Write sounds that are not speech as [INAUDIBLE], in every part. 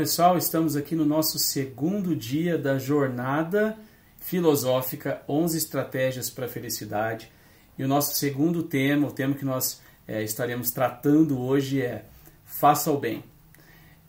pessoal, estamos aqui no nosso segundo dia da jornada filosófica 11 estratégias para a felicidade. E o nosso segundo tema, o tema que nós é, estaremos tratando hoje é Faça o bem.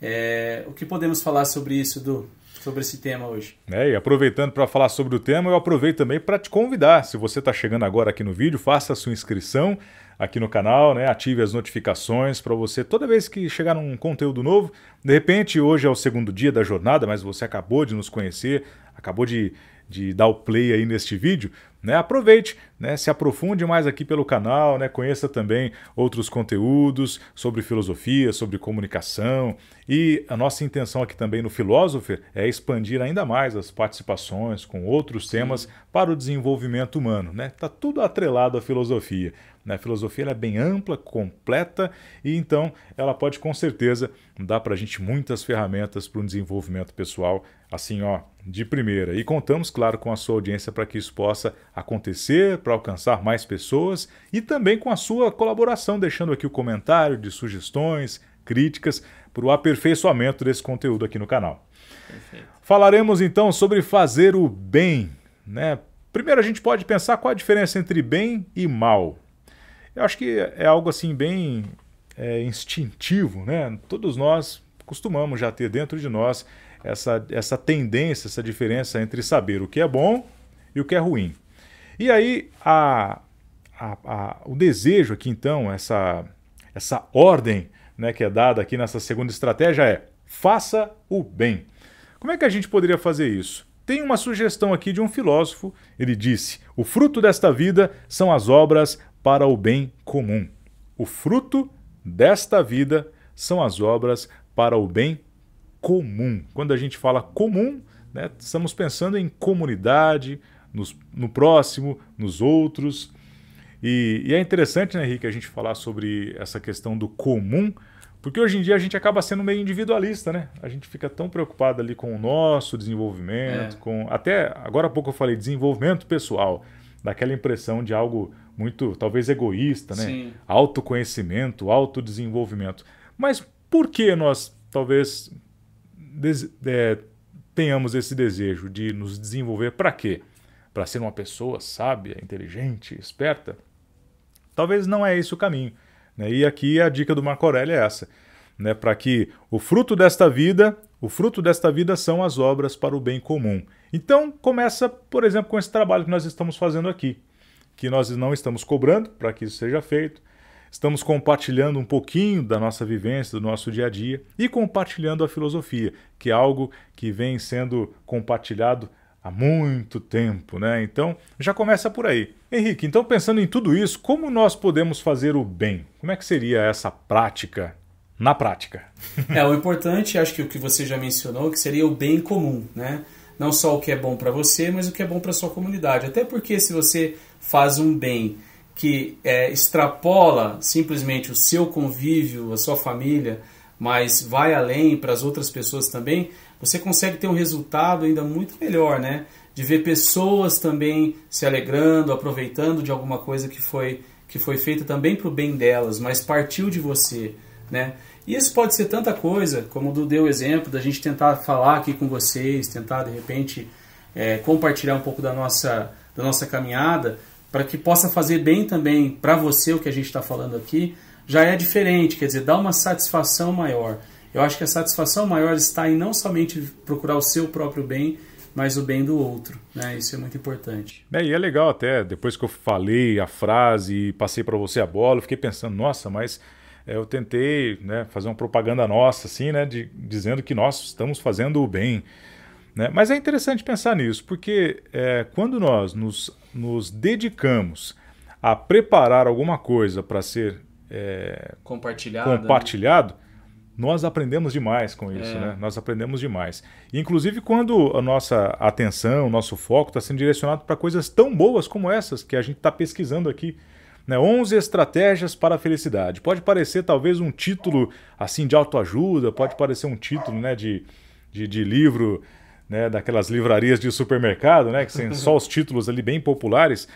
É, o que podemos falar sobre isso, Du? Sobre esse tema hoje. É, e aproveitando para falar sobre o tema, eu aproveito também para te convidar. Se você está chegando agora aqui no vídeo, faça a sua inscrição aqui no canal, né? Ative as notificações para você toda vez que chegar um conteúdo novo. De repente, hoje é o segundo dia da jornada, mas você acabou de nos conhecer, acabou de, de dar o play aí neste vídeo, né? Aproveite, né? Se aprofunde mais aqui pelo canal, né? Conheça também outros conteúdos sobre filosofia, sobre comunicação e a nossa intenção aqui também no Philosopher é expandir ainda mais as participações com outros Sim. temas para o desenvolvimento humano, né? Tá tudo atrelado à filosofia. Né? A filosofia é bem ampla, completa e então ela pode com certeza dar para a gente muitas ferramentas para um desenvolvimento pessoal, assim ó, de primeira. E contamos, claro, com a sua audiência para que isso possa acontecer, para alcançar mais pessoas e também com a sua colaboração, deixando aqui o comentário de sugestões, críticas para o aperfeiçoamento desse conteúdo aqui no canal. Perfeito. Falaremos então sobre fazer o bem, né? Primeiro a gente pode pensar qual a diferença entre bem e mal. Eu acho que é algo assim bem é, instintivo, né? Todos nós costumamos já ter dentro de nós essa, essa tendência, essa diferença entre saber o que é bom e o que é ruim. E aí a, a, a, o desejo aqui então, essa, essa ordem né, que é dada aqui nessa segunda estratégia é faça o bem. Como é que a gente poderia fazer isso? Tem uma sugestão aqui de um filósofo. Ele disse: O fruto desta vida são as obras para o bem comum. O fruto desta vida são as obras para o bem comum. Quando a gente fala comum, né, estamos pensando em comunidade, nos, no próximo, nos outros. E, e, é interessante, né, Henrique, a gente falar sobre essa questão do comum, porque hoje em dia a gente acaba sendo meio individualista, né? A gente fica tão preocupado ali com o nosso desenvolvimento, é. com até agora há pouco eu falei desenvolvimento pessoal, daquela impressão de algo muito, talvez egoísta, né? Sim. Autoconhecimento, autodesenvolvimento. Mas por que nós talvez é, tenhamos esse desejo de nos desenvolver para quê? Para ser uma pessoa sábia, inteligente, esperta? Talvez não é esse o caminho. Né? E aqui a dica do Marco Aurélio é essa. Né? Para que o fruto desta vida, o fruto desta vida são as obras para o bem comum. Então começa, por exemplo, com esse trabalho que nós estamos fazendo aqui que nós não estamos cobrando para que isso seja feito. Estamos compartilhando um pouquinho da nossa vivência, do nosso dia a dia e compartilhando a filosofia, que é algo que vem sendo compartilhado há muito tempo, né? Então, já começa por aí. Henrique, então pensando em tudo isso, como nós podemos fazer o bem? Como é que seria essa prática na prática? [LAUGHS] É, o importante, acho que o que você já mencionou, que seria o bem comum, né? Não só o que é bom para você, mas o que é bom para sua comunidade. Até porque se você faz um bem que é, extrapola simplesmente o seu convívio, a sua família, mas vai além para as outras pessoas também, você consegue ter um resultado ainda muito melhor, né? De ver pessoas também se alegrando, aproveitando de alguma coisa que foi, que foi feita também para o bem delas, mas partiu de você, né? E isso pode ser tanta coisa, como o Du deu o exemplo, da gente tentar falar aqui com vocês, tentar de repente é, compartilhar um pouco da nossa, da nossa caminhada, para que possa fazer bem também para você o que a gente está falando aqui, já é diferente, quer dizer, dá uma satisfação maior. Eu acho que a satisfação maior está em não somente procurar o seu próprio bem, mas o bem do outro. Né? Isso é muito importante. É, e é legal até, depois que eu falei a frase e passei para você a bola, eu fiquei pensando, nossa, mas eu tentei né, fazer uma propaganda nossa, assim, né, de, dizendo que nós estamos fazendo o bem. Né? Mas é interessante pensar nisso, porque é, quando nós nos, nos dedicamos a preparar alguma coisa para ser é, compartilhado, compartilhado nós aprendemos demais com isso, é. né? Nós aprendemos demais. inclusive quando a nossa atenção, o nosso foco está sendo direcionado para coisas tão boas como essas que a gente está pesquisando aqui. Né? 11 estratégias para a felicidade. Pode parecer talvez um título assim de autoajuda, pode parecer um título né, de, de, de livro né, daquelas livrarias de supermercado, né, que são [LAUGHS] só os títulos ali bem populares,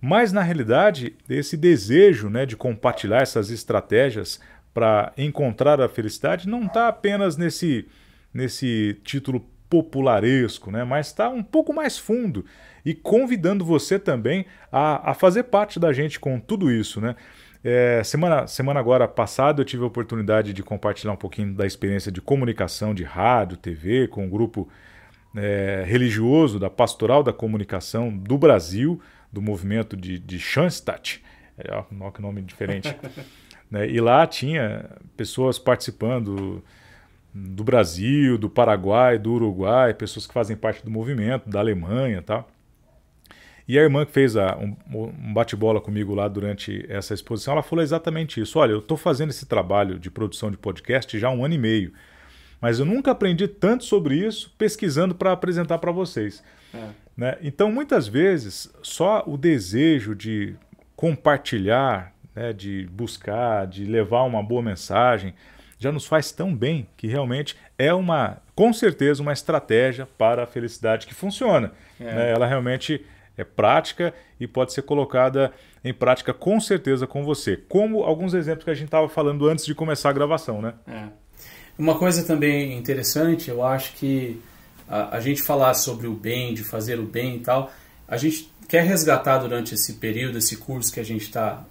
mas na realidade esse desejo né, de compartilhar essas estratégias para encontrar a felicidade não está apenas nesse nesse título popularesco, né? mas está um pouco mais fundo e convidando você também a, a fazer parte da gente com tudo isso. Né? É, semana, semana agora passada eu tive a oportunidade de compartilhar um pouquinho da experiência de comunicação de rádio, TV, com um grupo é, religioso da Pastoral da Comunicação do Brasil, do movimento de, de Schanstatt. É, ó, que nome diferente. [LAUGHS] né? E lá tinha pessoas participando do Brasil, do Paraguai, do Uruguai, pessoas que fazem parte do movimento, da Alemanha tal. E a irmã que fez a, um, um bate-bola comigo lá durante essa exposição, ela falou exatamente isso. Olha, eu estou fazendo esse trabalho de produção de podcast já há um ano e meio, mas eu nunca aprendi tanto sobre isso pesquisando para apresentar para vocês. É. Né? Então, muitas vezes, só o desejo de compartilhar, né, de buscar, de levar uma boa mensagem, já nos faz tão bem que realmente é uma, com certeza, uma estratégia para a felicidade que funciona. É. Né? Ela realmente é prática e pode ser colocada em prática com certeza com você. Como alguns exemplos que a gente estava falando antes de começar a gravação, né? É. Uma coisa também interessante, eu acho que a, a gente falar sobre o bem, de fazer o bem e tal, a gente quer resgatar durante esse período, esse curso que a gente está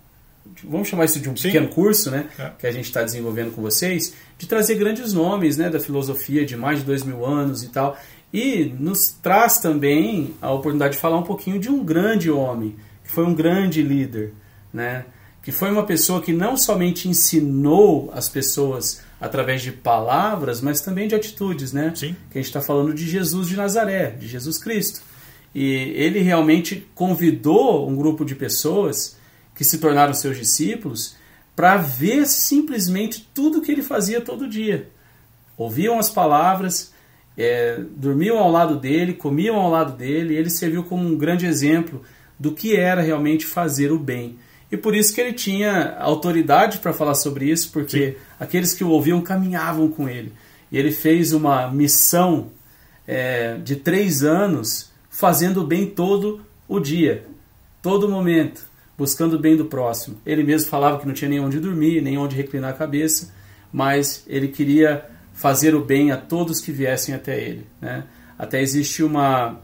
vamos chamar isso de um Sim. pequeno curso, né, é. que a gente está desenvolvendo com vocês, de trazer grandes nomes, né, da filosofia de mais de dois mil anos e tal, e nos traz também a oportunidade de falar um pouquinho de um grande homem, que foi um grande líder, né, que foi uma pessoa que não somente ensinou as pessoas através de palavras, mas também de atitudes, né? Sim. Que a gente está falando de Jesus de Nazaré, de Jesus Cristo. E ele realmente convidou um grupo de pessoas que se tornaram seus discípulos para ver simplesmente tudo que ele fazia todo dia. Ouviam as palavras, é, dormiam ao lado dele, comiam ao lado dele, e ele serviu como um grande exemplo do que era realmente fazer o bem. E por isso que ele tinha autoridade para falar sobre isso, porque Sim. aqueles que o ouviam caminhavam com ele. E ele fez uma missão é, de três anos fazendo o bem todo o dia, todo momento buscando o bem do próximo. Ele mesmo falava que não tinha nem onde dormir, nem onde reclinar a cabeça, mas ele queria fazer o bem a todos que viessem até ele. Né? Até existe uma,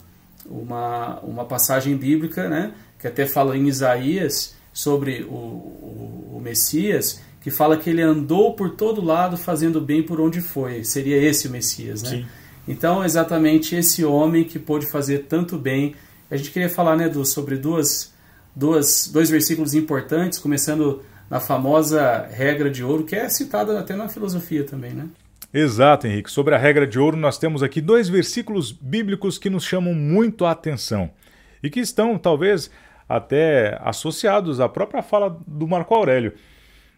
uma, uma passagem bíblica né, que até fala em Isaías sobre o, o, o Messias, que fala que ele andou por todo lado fazendo bem por onde foi. Seria esse o Messias, né? Sim. Então, exatamente esse homem que pôde fazer tanto bem. A gente queria falar né, do, sobre duas duas, dois versículos importantes, começando na famosa regra de ouro, que é citada até na filosofia também, né? Exato, Henrique. Sobre a regra de ouro, nós temos aqui dois versículos bíblicos que nos chamam muito a atenção e que estão, talvez, até associados à própria fala do Marco Aurélio.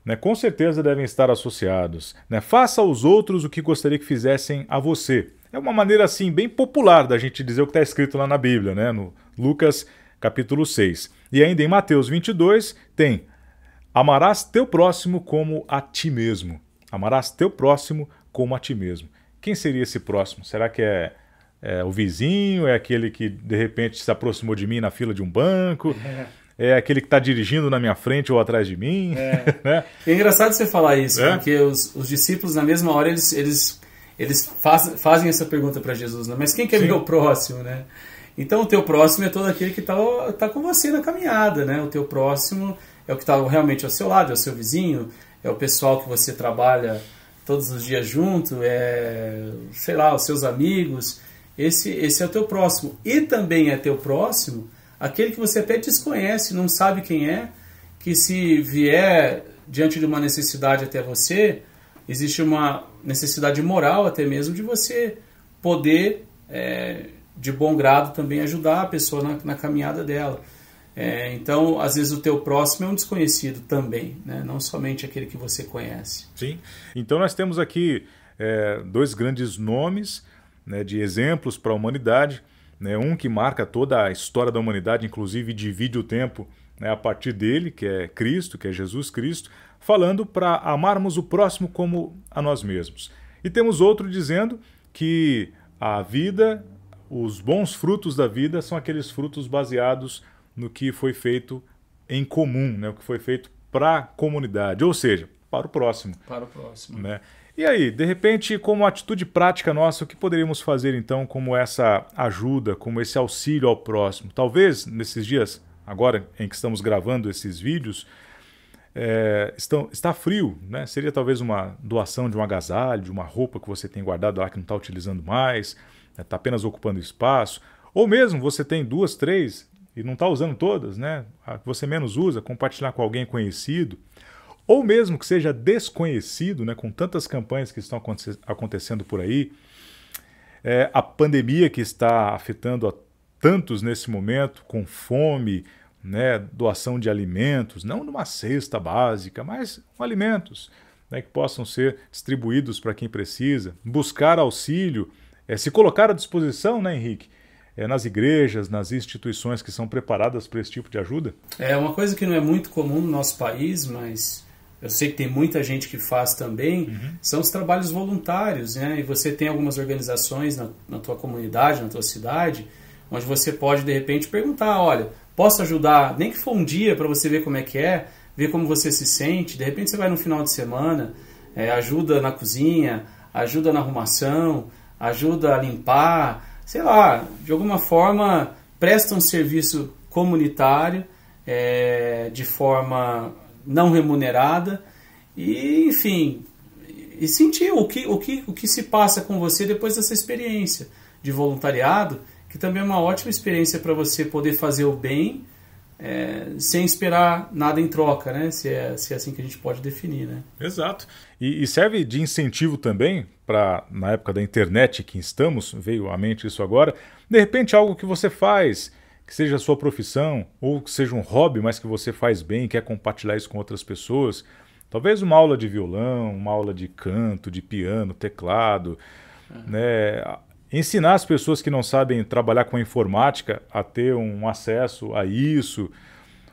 Né? Com certeza devem estar associados. Né? Faça aos outros o que gostaria que fizessem a você. É uma maneira assim bem popular da gente dizer o que está escrito lá na Bíblia, né? no Lucas capítulo 6. E ainda em Mateus 22 tem: Amarás teu próximo como a ti mesmo. Amarás teu próximo como a ti mesmo. Quem seria esse próximo? Será que é, é o vizinho? É aquele que de repente se aproximou de mim na fila de um banco? É aquele que está dirigindo na minha frente ou atrás de mim? É, [LAUGHS] né? é engraçado você falar isso, é? porque os, os, discípulos, na mesma hora, eles, eles, eles faz, fazem essa pergunta para Jesus, né? mas quem que é Sim. meu próximo? Né? Então o teu próximo é todo aquele que está tá com você na caminhada, né? O teu próximo é o que está realmente ao seu lado, é o seu vizinho, é o pessoal que você trabalha todos os dias junto, é, sei lá, os seus amigos. Esse, esse é o teu próximo. E também é teu próximo aquele que você até desconhece, não sabe quem é, que se vier diante de uma necessidade até você, existe uma necessidade moral até mesmo de você poder é, de bom grado também ajudar a pessoa na, na caminhada dela. É, então, às vezes, o teu próximo é um desconhecido também, né? não somente aquele que você conhece. Sim. Então, nós temos aqui é, dois grandes nomes né, de exemplos para a humanidade. Né? Um que marca toda a história da humanidade, inclusive divide o tempo né, a partir dele, que é Cristo, que é Jesus Cristo, falando para amarmos o próximo como a nós mesmos. E temos outro dizendo que a vida os bons frutos da vida são aqueles frutos baseados no que foi feito em comum, né? o que foi feito para a comunidade, ou seja, para o próximo. Para o próximo. Né? E aí, de repente, como atitude prática nossa, o que poderíamos fazer então como essa ajuda, como esse auxílio ao próximo? Talvez nesses dias, agora em que estamos gravando esses vídeos, é, estão, está frio, né? Seria talvez uma doação de um agasalho, de uma roupa que você tem guardado lá que não está utilizando mais, está né? Apenas ocupando espaço. Ou mesmo você tem duas, três e não está usando todas, né? A que você menos usa, compartilhar com alguém conhecido ou mesmo que seja desconhecido, né, com tantas campanhas que estão acontecendo por aí, é, a pandemia que está afetando a tantos nesse momento, com fome, né, doação de alimentos, não numa cesta básica, mas alimentos né, que possam ser distribuídos para quem precisa, buscar auxílio, é, se colocar à disposição, né, Henrique? É, nas igrejas, nas instituições que são preparadas para esse tipo de ajuda? É uma coisa que não é muito comum no nosso país, mas eu sei que tem muita gente que faz também, uhum. são os trabalhos voluntários, né? E você tem algumas organizações na, na tua comunidade, na tua cidade, onde você pode de repente perguntar, olha, posso ajudar, nem que for um dia para você ver como é que é, ver como você se sente. De repente você vai no final de semana, é, ajuda na cozinha, ajuda na arrumação, ajuda a limpar, sei lá, de alguma forma presta um serviço comunitário é, de forma não remunerada. E, enfim, e sentir o que, o, que, o que se passa com você depois dessa experiência de voluntariado, que também é uma ótima experiência para você poder fazer o bem é, sem esperar nada em troca, né? Se é, se é assim que a gente pode definir, né? Exato. E, e serve de incentivo também para, na época da internet que estamos, veio à mente isso agora, de repente algo que você faz que seja a sua profissão ou que seja um hobby, mas que você faz bem e quer compartilhar isso com outras pessoas. Talvez uma aula de violão, uma aula de canto, de piano, teclado. Uhum. Né? Ensinar as pessoas que não sabem trabalhar com a informática a ter um acesso a isso.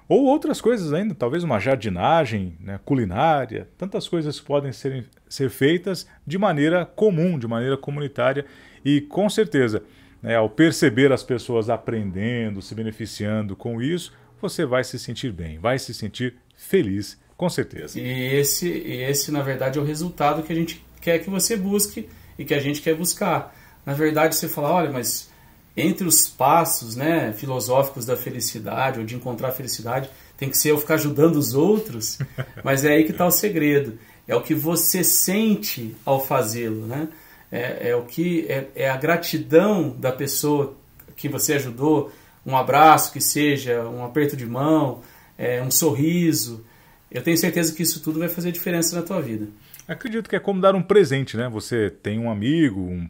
Ou outras coisas ainda, talvez uma jardinagem, né, culinária, tantas coisas podem ser, ser feitas de maneira comum, de maneira comunitária e com certeza né, ao perceber as pessoas aprendendo, se beneficiando com isso, você vai se sentir bem, vai se sentir feliz, com certeza. E esse, esse na verdade, é o resultado que a gente quer que você busque e que a gente quer buscar. Na verdade, você fala, olha, mas entre os passos né, filosóficos da felicidade ou de encontrar a felicidade, tem que ser eu ficar ajudando os outros, [LAUGHS] mas é aí que está o segredo. É o que você sente ao fazê-lo, né? é, é o que é, é, a gratidão da pessoa que você ajudou, um abraço que seja, um aperto de mão, é, um sorriso. Eu tenho certeza que isso tudo vai fazer diferença na tua vida. Acredito que é como dar um presente, né? Você tem um amigo, um,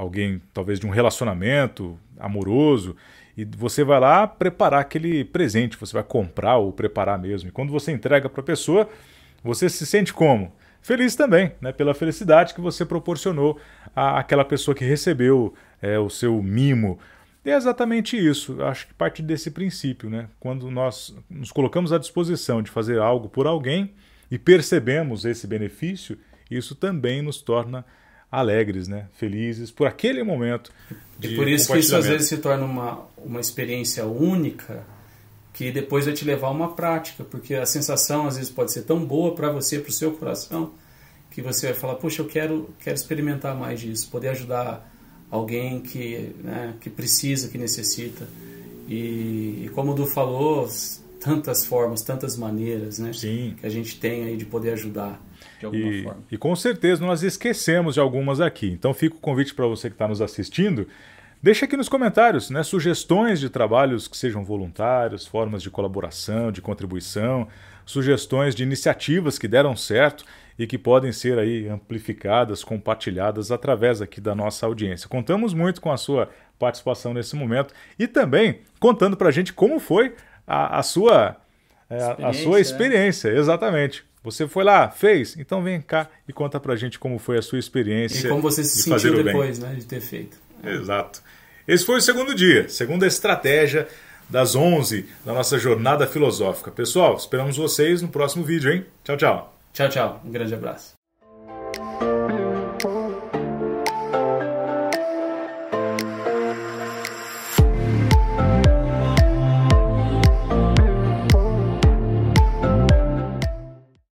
alguém talvez de um relacionamento amoroso e você vai lá preparar aquele presente, você vai comprar ou preparar mesmo. E quando você entrega para a pessoa, você se sente como? feliz também, né, pela felicidade que você proporcionou àquela pessoa que recebeu é, o seu mimo. E é exatamente isso, acho que parte desse princípio, né? Quando nós nos colocamos à disposição de fazer algo por alguém e percebemos esse benefício, isso também nos torna alegres, né? felizes por aquele momento. e por isso que isso às vezes se torna uma, uma experiência única que depois vai te levar a uma prática, porque a sensação às vezes pode ser tão boa para você, para o seu coração, que você vai falar, puxa, eu quero, quero experimentar mais disso, poder ajudar alguém que, né, que precisa, que necessita. E, e, como o Du falou, tantas formas, tantas maneiras né, Sim. que a gente tem aí de poder ajudar de alguma e, forma. E com certeza nós esquecemos de algumas aqui. Então fica o convite para você que está nos assistindo Deixe aqui nos comentários né, sugestões de trabalhos que sejam voluntários, formas de colaboração, de contribuição, sugestões de iniciativas que deram certo e que podem ser aí amplificadas, compartilhadas através aqui da nossa audiência. Contamos muito com a sua participação nesse momento e também contando para a gente como foi a, a sua é, a, a sua experiência, né? exatamente. Você foi lá, fez, então vem cá e conta para a gente como foi a sua experiência. E como você se de sentiu depois, né, de ter feito. Exato. Esse foi o segundo dia, segunda estratégia das 11 da nossa jornada filosófica. Pessoal, esperamos vocês no próximo vídeo, hein? Tchau, tchau. Tchau, tchau. Um grande abraço.